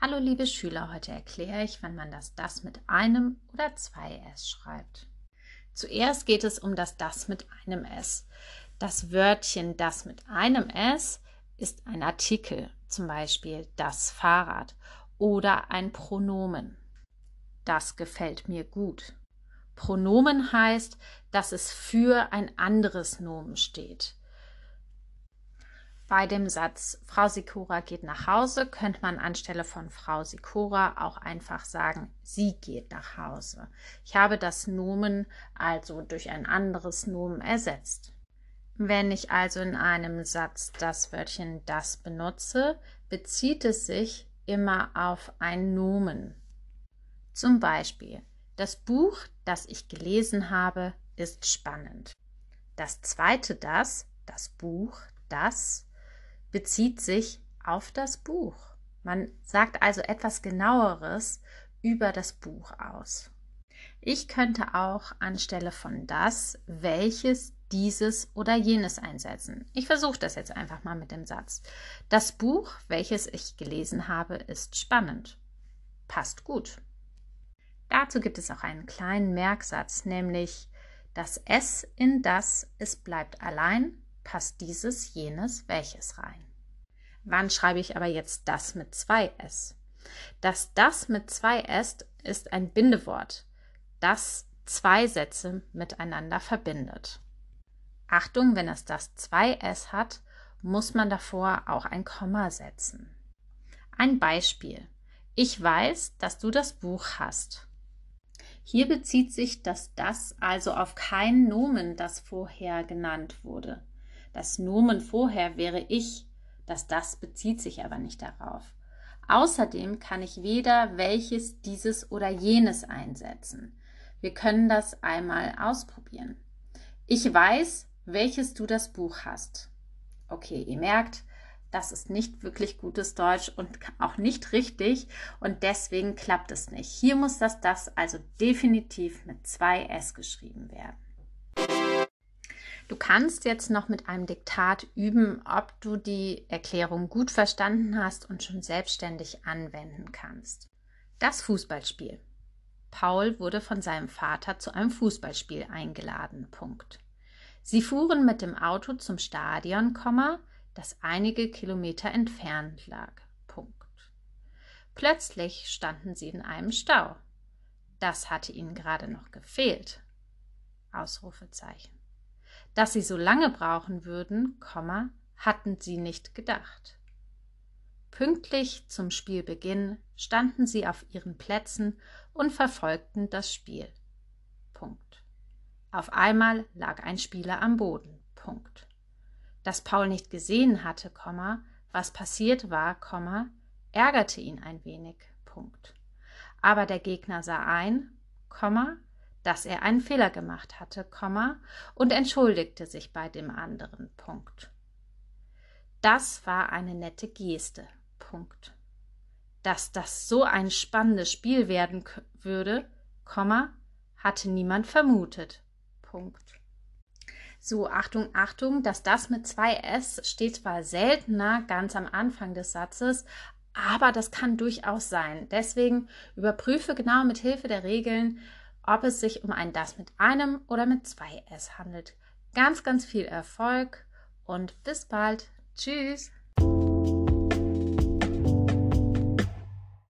Hallo liebe Schüler, heute erkläre ich, wann man das das mit einem oder zwei S schreibt. Zuerst geht es um das das mit einem S. Das Wörtchen das mit einem S ist ein Artikel, zum Beispiel das Fahrrad oder ein Pronomen. Das gefällt mir gut. Pronomen heißt, dass es für ein anderes Nomen steht. Bei dem Satz Frau Sikora geht nach Hause könnte man anstelle von Frau Sikora auch einfach sagen, sie geht nach Hause. Ich habe das Nomen also durch ein anderes Nomen ersetzt. Wenn ich also in einem Satz das Wörtchen das benutze, bezieht es sich immer auf ein Nomen. Zum Beispiel, das Buch, das ich gelesen habe, ist spannend. Das zweite das, das Buch, das bezieht sich auf das Buch. Man sagt also etwas genaueres über das Buch aus. Ich könnte auch anstelle von das, welches, dieses oder jenes einsetzen. Ich versuche das jetzt einfach mal mit dem Satz. Das Buch, welches ich gelesen habe, ist spannend. Passt gut. Dazu gibt es auch einen kleinen Merksatz, nämlich das S in das, es bleibt allein, passt dieses, jenes, welches rein. Wann schreibe ich aber jetzt das mit zwei S? Das das mit zwei S ist ein Bindewort, das zwei Sätze miteinander verbindet. Achtung, wenn es das zwei S hat, muss man davor auch ein Komma setzen. Ein Beispiel. Ich weiß, dass du das Buch hast. Hier bezieht sich das das also auf kein Nomen, das vorher genannt wurde. Das Nomen vorher wäre ich, das das bezieht sich aber nicht darauf. Außerdem kann ich weder welches, dieses oder jenes einsetzen. Wir können das einmal ausprobieren. Ich weiß, welches du das Buch hast. Okay, ihr merkt, das ist nicht wirklich gutes Deutsch und auch nicht richtig und deswegen klappt es nicht. Hier muss das das also definitiv mit zwei S geschrieben werden. Du kannst jetzt noch mit einem Diktat üben, ob du die Erklärung gut verstanden hast und schon selbstständig anwenden kannst. Das Fußballspiel. Paul wurde von seinem Vater zu einem Fußballspiel eingeladen. Punkt. Sie fuhren mit dem Auto zum Stadion, das einige Kilometer entfernt lag. Punkt. Plötzlich standen sie in einem Stau. Das hatte ihnen gerade noch gefehlt. Ausrufezeichen. Dass sie so lange brauchen würden, hatten sie nicht gedacht. Pünktlich zum Spielbeginn standen sie auf ihren Plätzen und verfolgten das Spiel. Punkt. Auf einmal lag ein Spieler am Boden. Punkt. Dass Paul nicht gesehen hatte, was passiert war, ärgerte ihn ein wenig. Punkt. Aber der Gegner sah ein, dass er einen Fehler gemacht hatte, und entschuldigte sich bei dem anderen. Punkt. Das war eine nette Geste. Punkt. Dass das so ein spannendes Spiel werden würde, hatte niemand vermutet. Punkt. So, Achtung, Achtung, dass das mit zwei S steht zwar seltener ganz am Anfang des Satzes, aber das kann durchaus sein. Deswegen überprüfe genau mit Hilfe der Regeln, ob es sich um ein das mit einem oder mit zwei S handelt. Ganz, ganz viel Erfolg und bis bald. Tschüss.